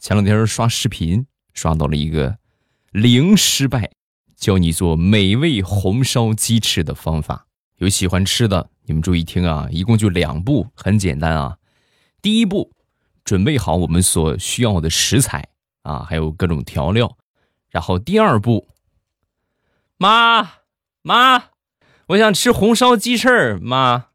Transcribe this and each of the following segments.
前两天刷视频，刷到了一个零失败，教你做美味红烧鸡翅的方法。有喜欢吃的，你们注意听啊，一共就两步，很简单啊。第一步，准备好我们所需要的食材啊，还有各种调料。然后第二步，妈妈，我想吃红烧鸡翅，妈。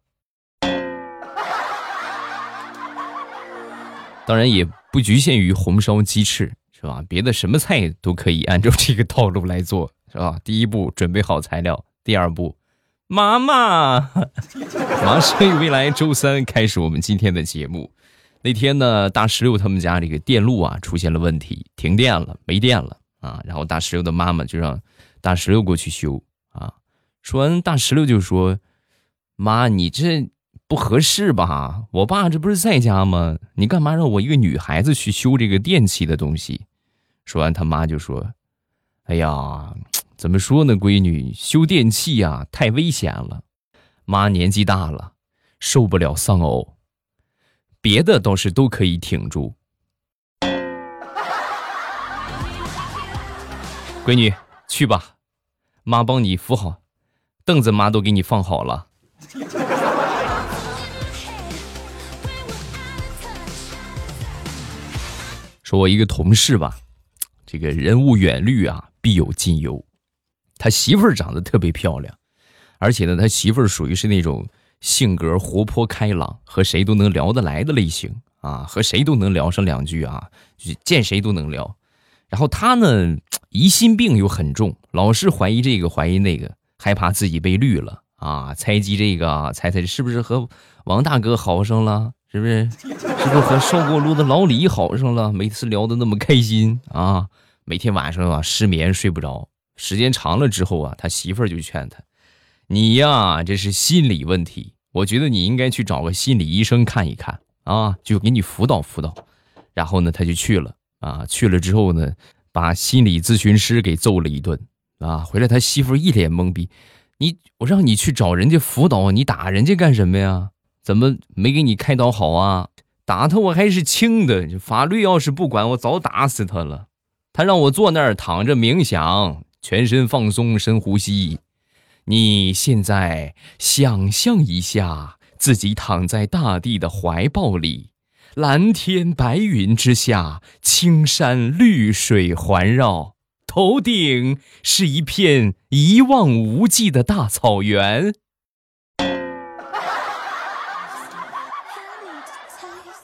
当然也不局限于红烧鸡翅，是吧？别的什么菜都可以按照这个套路来做，是吧？第一步，准备好材料；第二步，妈妈，马上与未来周三开始我们今天的节目。那天呢，大石榴他们家这个电路啊出现了问题，停电了，没电了啊。然后大石榴的妈妈就让大石榴过去修啊。说完，大石榴就说：“妈，你这……”不合适吧？我爸这不是在家吗？你干嘛让我一个女孩子去修这个电器的东西？说完，他妈就说：“哎呀，怎么说呢，闺女，修电器呀太危险了。妈年纪大了，受不了丧偶，别的倒是都可以挺住。闺女，去吧，妈帮你扶好，凳子妈都给你放好了。”说我一个同事吧，这个人无远虑啊，必有近忧。他媳妇儿长得特别漂亮，而且呢，他媳妇儿属于是那种性格活泼开朗，和谁都能聊得来的类型啊，和谁都能聊上两句啊，就见谁都能聊。然后他呢，疑心病又很重，老是怀疑这个怀疑那个，害怕自己被绿了啊，猜忌这个，猜猜是不是和王大哥好上了。是不是？是不是和烧锅炉的老李好上了？每次聊的那么开心啊！每天晚上啊失眠睡不着，时间长了之后啊，他媳妇儿就劝他：“你呀，这是心理问题，我觉得你应该去找个心理医生看一看啊，就给你辅导辅导。”然后呢，他就去了啊，去了之后呢，把心理咨询师给揍了一顿啊！回来他媳妇儿一脸懵逼：“你我让你去找人家辅导，你打人家干什么呀？”怎么没给你开导好啊？打他我还是轻的，法律要是不管我早打死他了。他让我坐那儿躺着冥想，全身放松，深呼吸。你现在想象一下，自己躺在大地的怀抱里，蓝天白云之下，青山绿水环绕，头顶是一片一望无际的大草原。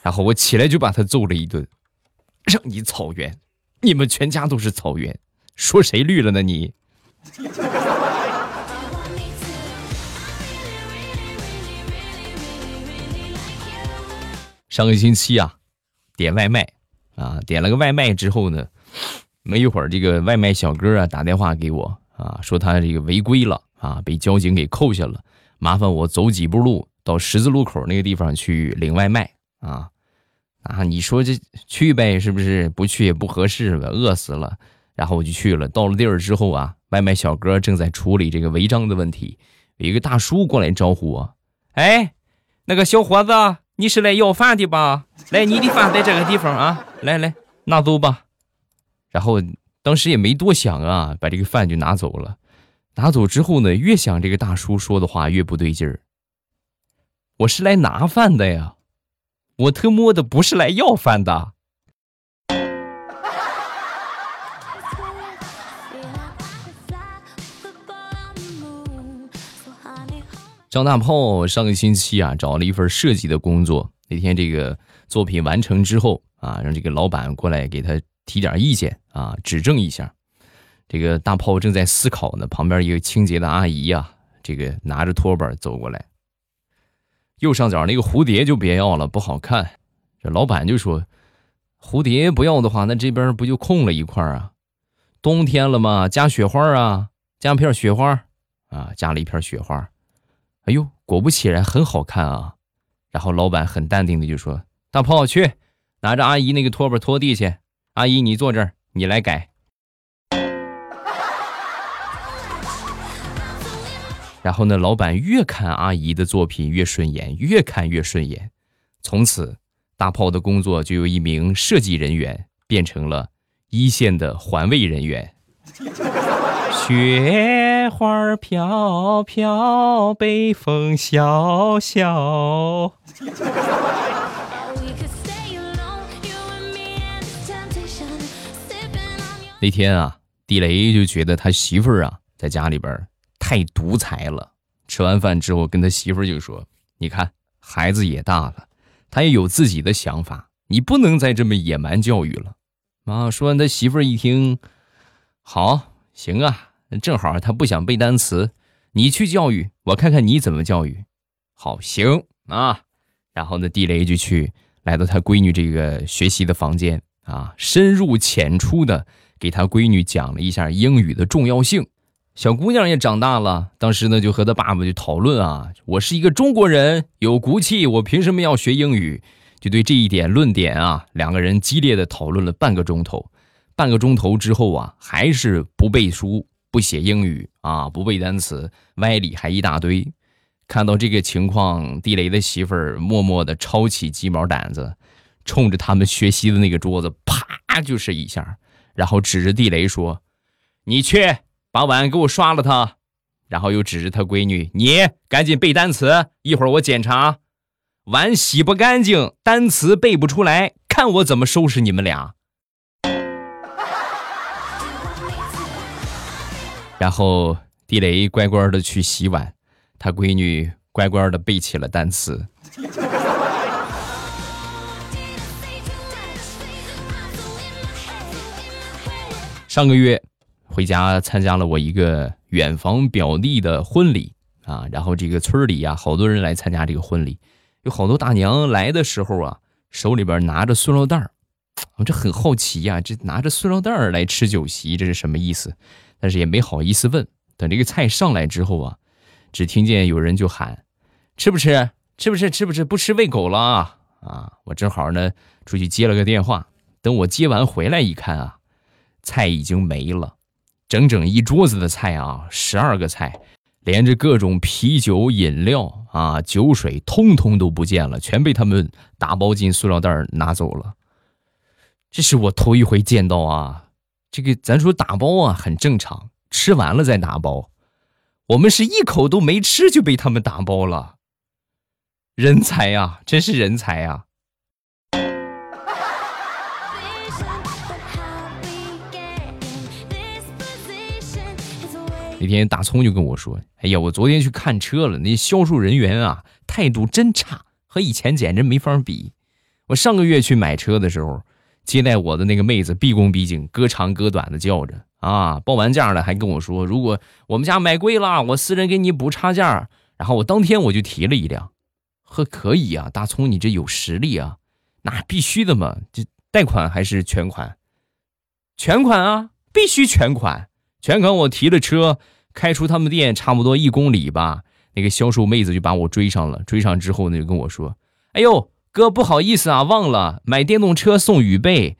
然后我起来就把他揍了一顿，让你草原，你们全家都是草原，说谁绿了呢？你。上个星期啊，点外卖啊，点了个外卖之后呢，没一会儿这个外卖小哥啊打电话给我啊，说他这个违规了啊，被交警给扣下了，麻烦我走几步路到十字路口那个地方去领外卖啊。啊，你说这去呗，是不是？不去也不合适吧，饿死了。然后我就去了。到了地儿之后啊，外卖小哥正在处理这个违章的问题。有一个大叔过来招呼我：“哎，那个小伙子，你是来要饭的吧？来，你的饭在这个地方啊，来来拿走吧。”然后当时也没多想啊，把这个饭就拿走了。拿走之后呢，越想这个大叔说的话越不对劲儿。我是来拿饭的呀。我特么的不是来要饭的。张大炮上个星期啊找了一份设计的工作，那天这个作品完成之后啊，让这个老板过来给他提点意见啊，指正一下。这个大炮正在思考呢，旁边一个清洁的阿姨呀，这个拿着拖把走过来。右上角那个蝴蝶就别要了，不好看。这老板就说：“蝴蝶不要的话，那这边不就空了一块啊？冬天了嘛，加雪花啊，加片雪花啊，加了一片雪花。哎呦，果不其然，很好看啊。然后老板很淡定的就说：‘大炮去拿着阿姨那个拖把拖地去。阿姨，你坐这儿，你来改。’然后呢，老板越看阿姨的作品越顺眼，越看越顺眼，从此大炮的工作就由一名设计人员变成了一线的环卫人员。雪花飘飘，北风萧萧。那天啊，地雷就觉得他媳妇儿啊，在家里边太独裁了。吃完饭之后，跟他媳妇就说：“你看，孩子也大了，他也有自己的想法，你不能再这么野蛮教育了。”啊，说完，他媳妇一听，好，行啊。正好他不想背单词，你去教育我看看你怎么教育。好，行啊。然后呢，地雷就去来到他闺女这个学习的房间啊，深入浅出的给他闺女讲了一下英语的重要性。小姑娘也长大了，当时呢就和他爸爸就讨论啊，我是一个中国人，有骨气，我凭什么要学英语？就对这一点论点啊，两个人激烈的讨论了半个钟头。半个钟头之后啊，还是不背书。不写英语啊，不背单词，歪理还一大堆。看到这个情况，地雷的媳妇儿默默的抄起鸡毛掸子，冲着他们学习的那个桌子啪就是一下，然后指着地雷说：“你去把碗给我刷了它。”然后又指着他闺女：“你赶紧背单词，一会儿我检查。碗洗不干净，单词背不出来，看我怎么收拾你们俩。”然后地雷乖乖的去洗碗，他闺女乖乖的背起了单词。上个月回家参加了我一个远房表弟的婚礼啊，然后这个村里呀，好多人来参加这个婚礼，有好多大娘来的时候啊，手里边拿着塑料袋儿，我这很好奇呀，这拿着塑料袋儿来吃酒席，这是什么意思？但是也没好意思问。等这个菜上来之后啊，只听见有人就喊：“吃不吃？吃不吃？吃不吃？不吃喂狗了啊！”啊，我正好呢出去接了个电话。等我接完回来一看啊，菜已经没了，整整一桌子的菜啊，十二个菜，连着各种啤酒、饮料啊、酒水，通通都不见了，全被他们打包进塑料袋拿走了。这是我头一回见到啊。这个咱说打包啊，很正常，吃完了再打包。我们是一口都没吃就被他们打包了，人才呀，真是人才呀！那天大葱就跟我说：“哎呀，我昨天去看车了，那销售人员啊，态度真差，和以前简直没法比。我上个月去买车的时候。”接待我的那个妹子毕恭毕敬，歌长歌短的叫着啊，报完价了还跟我说，如果我们家买贵了，我私人给你补差价。然后我当天我就提了一辆，呵，可以啊，大葱你这有实力啊，那必须的嘛，这贷款还是全款？全款啊，必须全款，全款我提了车，开出他们店差不多一公里吧，那个销售妹子就把我追上了，追上之后呢就跟我说，哎呦。哥，不好意思啊，忘了买电动车送雨被，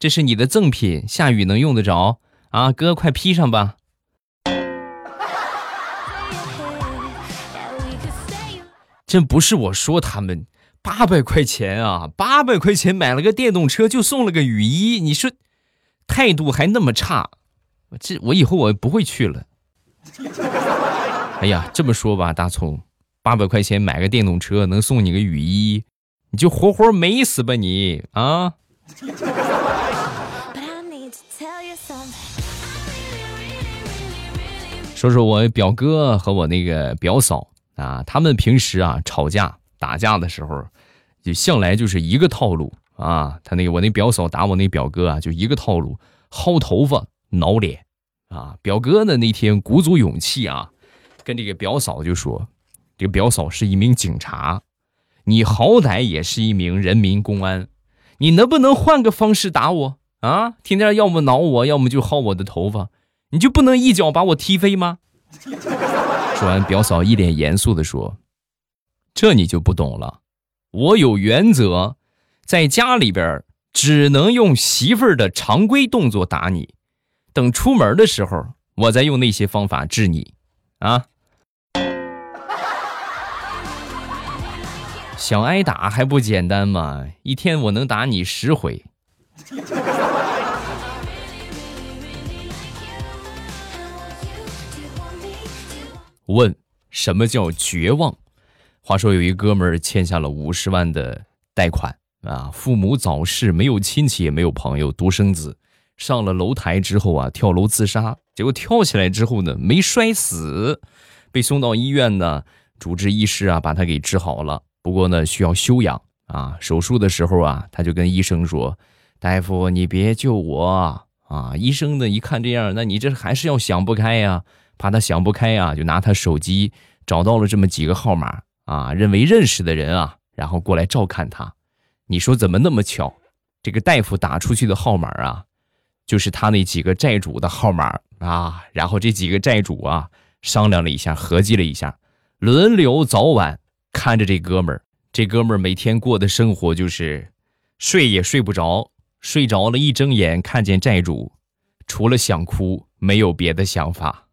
这是你的赠品，下雨能用得着啊！哥，快披上吧。真不是我说他们，八百块钱啊，八百块钱买了个电动车就送了个雨衣，你说态度还那么差，这我以后我不会去了。哎呀，这么说吧，大葱，八百块钱买个电动车能送你个雨衣。你就活活美死吧你啊！说说我表哥和我那个表嫂啊，他们平时啊吵架打架的时候，就向来就是一个套路啊。他那个我那表嫂打我那表哥啊，就一个套路，薅头发、挠脸啊。表哥呢那天鼓足勇气啊，跟这个表嫂就说，这个表嫂是一名警察。你好歹也是一名人民公安，你能不能换个方式打我啊？天天要么挠我，要么就薅我的头发，你就不能一脚把我踢飞吗？说完，表嫂一脸严肃的说：“这你就不懂了，我有原则，在家里边只能用媳妇儿的常规动作打你，等出门的时候我再用那些方法治你啊。想挨打还不简单吗？一天我能打你十回。问什么叫绝望？话说有一哥们儿欠下了五十万的贷款啊父母早逝没有亲戚也没有朋友独生子。上了楼台之后啊，跳楼自杀，结果跳起来之后呢，没摔死，被送到医院呢，主治医师啊把他给治好了，不过呢需要休养啊。手术的时候啊，他就跟医生说：“大夫，你别救我啊！”医生呢一看这样，那你这还是要想不开呀，怕他想不开呀，就拿他手机找到了这么几个号码。啊，认为认识的人啊，然后过来照看他。你说怎么那么巧？这个大夫打出去的号码啊，就是他那几个债主的号码啊。然后这几个债主啊，商量了一下，合计了一下，轮流早晚看着这哥们儿。这哥们儿每天过的生活就是睡也睡不着，睡着了，一睁眼看见债主，除了想哭，没有别的想法。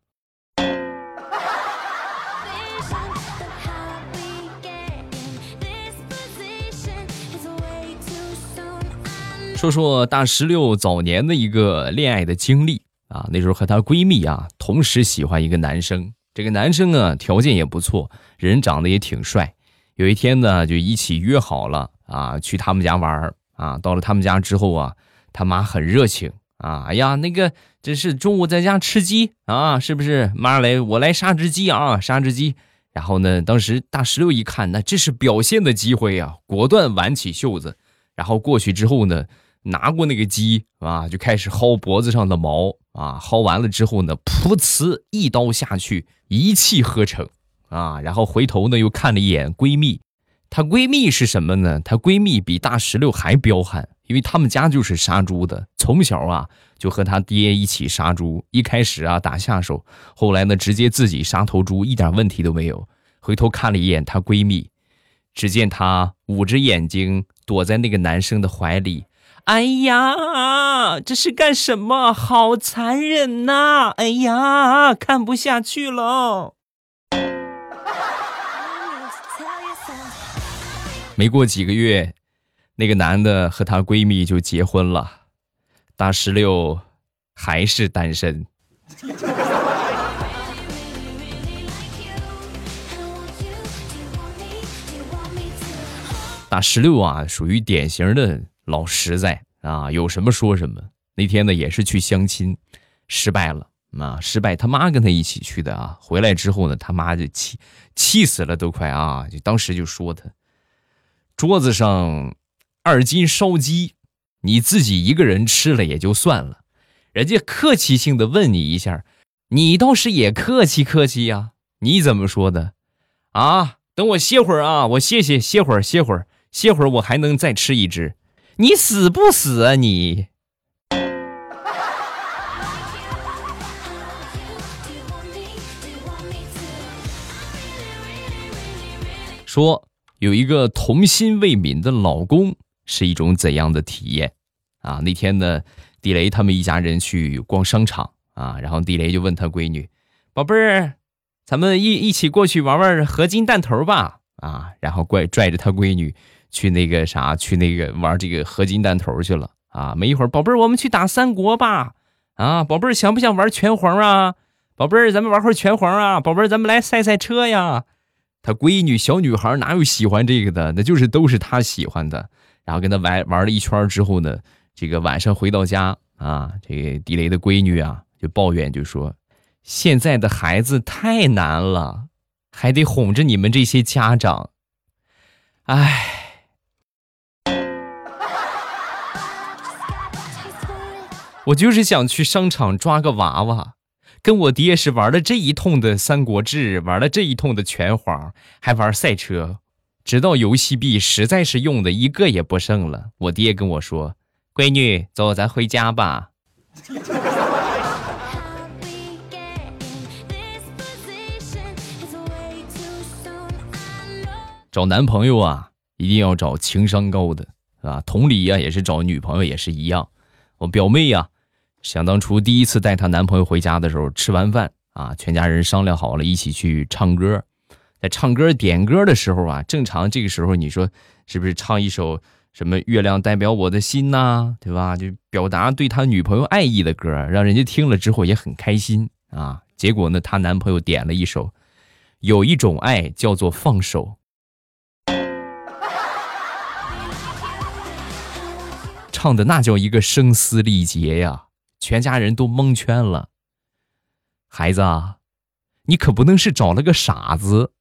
说说大石榴早年的一个恋爱的经历啊，那时候和她闺蜜啊同时喜欢一个男生，这个男生啊条件也不错，人长得也挺帅。有一天呢，就一起约好了啊去他们家玩啊。到了他们家之后啊，他妈很热情啊，哎呀那个这是中午在家吃鸡啊，是不是？妈来我来杀只鸡啊，杀只鸡。然后呢，当时大石榴一看，那这是表现的机会啊，果断挽起袖子，然后过去之后呢。拿过那个鸡啊，就开始薅脖子上的毛啊，薅完了之后呢，噗呲一刀下去，一气呵成啊。然后回头呢，又看了一眼闺蜜，她闺蜜是什么呢？她闺蜜比大石榴还彪悍，因为他们家就是杀猪的，从小啊就和他爹一起杀猪。一开始啊打下手，后来呢直接自己杀头猪，一点问题都没有。回头看了一眼她闺蜜，只见她捂着眼睛躲在那个男生的怀里。哎呀，这是干什么？好残忍呐！哎呀，看不下去了。没过几个月，那个男的和她闺蜜就结婚了，大石榴还是单身。大石榴啊，属于典型的。老实在啊，有什么说什么。那天呢，也是去相亲，失败了啊，失败。他妈跟他一起去的啊，回来之后呢，他妈就气气死了，都快啊，就当时就说他桌子上二斤烧鸡，你自己一个人吃了也就算了，人家客气性的问你一下，你倒是也客气客气呀，你怎么说的？啊，等我歇会儿啊，我歇歇，歇会儿，歇会儿，歇会儿，我还能再吃一只。你死不死啊你？说有一个童心未泯的老公是一种怎样的体验啊？那天呢，地雷他们一家人去逛商场啊，然后地雷就问他闺女：“宝贝儿，咱们一一起过去玩玩合金弹头吧？”啊，然后怪拽着他闺女。去那个啥，去那个玩这个合金弹头去了啊！没一会儿，宝贝儿，我们去打三国吧！啊，宝贝儿，想不想玩拳皇啊？宝贝儿，咱们玩会儿拳皇啊！宝贝儿，咱们来赛赛车呀！他闺女小女孩哪有喜欢这个的？那就是都是他喜欢的。然后跟他玩玩了一圈之后呢，这个晚上回到家啊，这个地雷的闺女啊就抱怨就说：“现在的孩子太难了，还得哄着你们这些家长。”唉。我就是想去商场抓个娃娃，跟我爹是玩了这一通的《三国志》，玩了这一通的拳皇，还玩赛车，直到游戏币实在是用的一个也不剩了。我爹跟我说：“闺女，走，咱回家吧。”找男朋友啊，一定要找情商高的啊。同理呀，也是找女朋友也是一样。我表妹呀。想当初第一次带她男朋友回家的时候，吃完饭啊，全家人商量好了一起去唱歌。在唱歌点歌的时候啊，正常这个时候你说是不是唱一首什么“月亮代表我的心”呐，对吧？就表达对他女朋友爱意的歌，让人家听了之后也很开心啊。结果呢，她男朋友点了一首《有一种爱叫做放手。唱的那叫一个声嘶力竭呀，全家人都蒙圈了。孩子，你可不能是找了个傻子。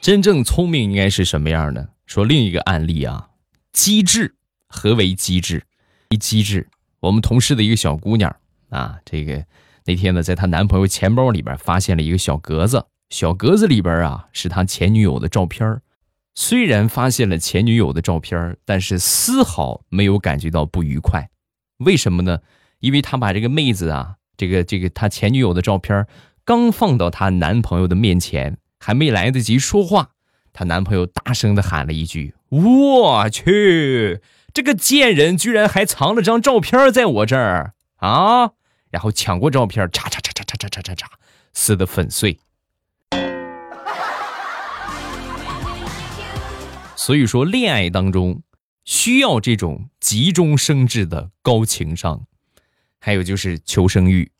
真正聪明应该是什么样的？说另一个案例啊，机智。何为机智？一机智，我们同事的一个小姑娘啊，这个那天呢，在她男朋友钱包里边发现了一个小格子，小格子里边啊是他前女友的照片虽然发现了前女友的照片但是丝毫没有感觉到不愉快。为什么呢？因为他把这个妹子啊，这个这个他前女友的照片刚放到她男朋友的面前。还没来得及说话，她男朋友大声的喊了一句：“我去，这个贱人居然还藏了张照片在我这儿啊！”然后抢过照片，嚓嚓嚓嚓嚓嚓嚓嚓嚓，撕得粉碎。所以说，恋爱当中需要这种急中生智的高情商，还有就是求生欲。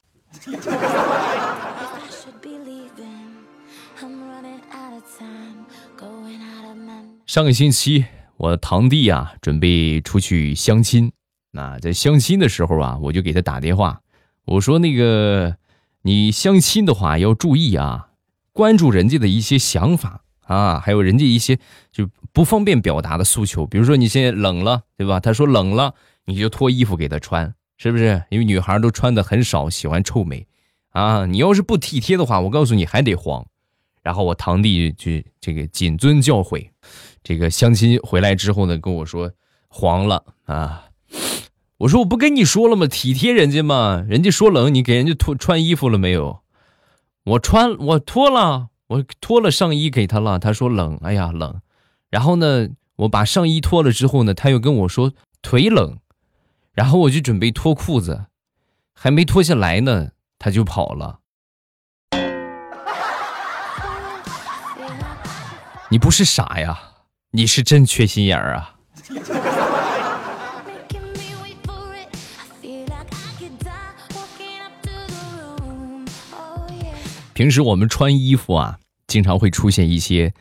上个星期，我堂弟啊准备出去相亲。那在相亲的时候啊，我就给他打电话，我说：“那个，你相亲的话要注意啊，关注人家的一些想法啊，还有人家一些就不方便表达的诉求。比如说你现在冷了，对吧？他说冷了，你就脱衣服给他穿，是不是？因为女孩都穿的很少，喜欢臭美啊。你要是不体贴的话，我告诉你还得慌。然后我堂弟就这个谨遵教诲。”这个相亲回来之后呢，跟我说黄了啊！我说我不跟你说了吗？体贴人家嘛，人家说冷，你给人家脱穿衣服了没有？我穿，我脱了，我脱了上衣给他了。他说冷，哎呀冷。然后呢，我把上衣脱了之后呢，他又跟我说腿冷，然后我就准备脱裤子，还没脱下来呢，他就跑了。你不是傻呀？你是真缺心眼儿啊！平时我们穿衣服啊，经常会出现一些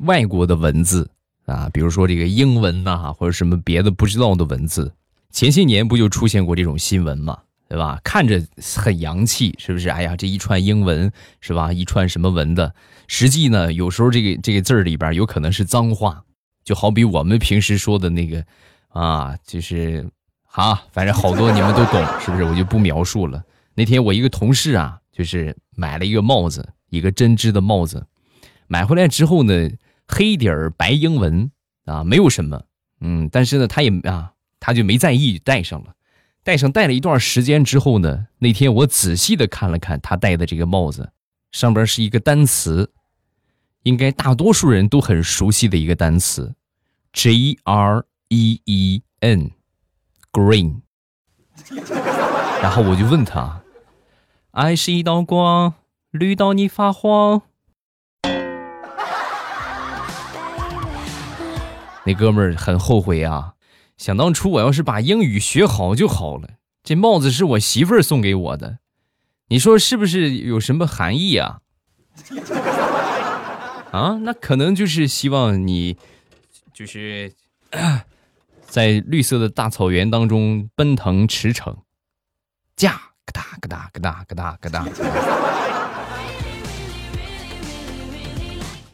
外国的文字啊，比如说这个英文呐，或者什么别的不知道的文字。前些年不就出现过这种新闻嘛，对吧？看着很洋气，是不是？哎呀，这一串英文是吧？一串什么文的？实际呢，有时候这个这个字儿里边有可能是脏话。就好比我们平时说的那个，啊，就是好，反正好多你们都懂，是不是？我就不描述了。那天我一个同事啊，就是买了一个帽子，一个针织的帽子，买回来之后呢，黑底儿白英文啊，没有什么，嗯，但是呢，他也啊，他就没在意，戴上了，戴上戴了一段时间之后呢，那天我仔细的看了看他戴的这个帽子，上边是一个单词，应该大多数人都很熟悉的一个单词。G R E E N，green。然后我就问他：“爱是一道光，绿到你发慌。”那哥们儿很后悔啊！想当初我要是把英语学好就好了。这帽子是我媳妇儿送给我的，你说是不是有什么含义啊？啊，那可能就是希望你。就是 在绿色的大草原当中奔腾驰骋，驾，咯哒咯哒咯哒咯哒咯哒。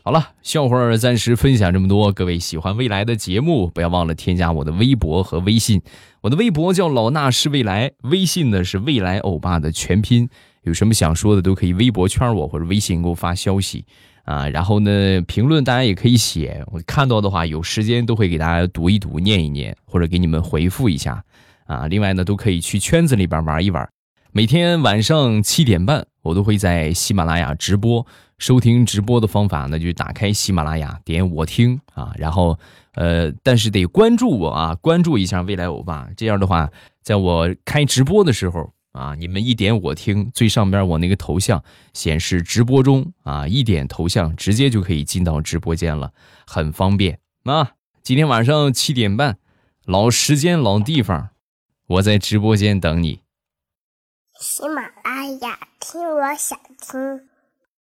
好了，笑话暂时分享这么多。各位喜欢未来的节目，不要忘了添加我的微博和微信。我的微博叫老衲是未来，微信呢是未来欧巴的全拼。有什么想说的，都可以微博圈我或者微信给我发消息。啊，然后呢，评论大家也可以写，我看到的话，有时间都会给大家读一读、念一念，或者给你们回复一下。啊，另外呢，都可以去圈子里边玩一玩。每天晚上七点半，我都会在喜马拉雅直播。收听直播的方法呢，就打开喜马拉雅，点我听啊，然后呃，但是得关注我啊，关注一下未来欧巴。这样的话，在我开直播的时候。啊！你们一点我听，最上边我那个头像显示直播中啊，一点头像直接就可以进到直播间了，很方便啊！今天晚上七点半，老时间老地方，我在直播间等你。喜马拉雅听，我想听。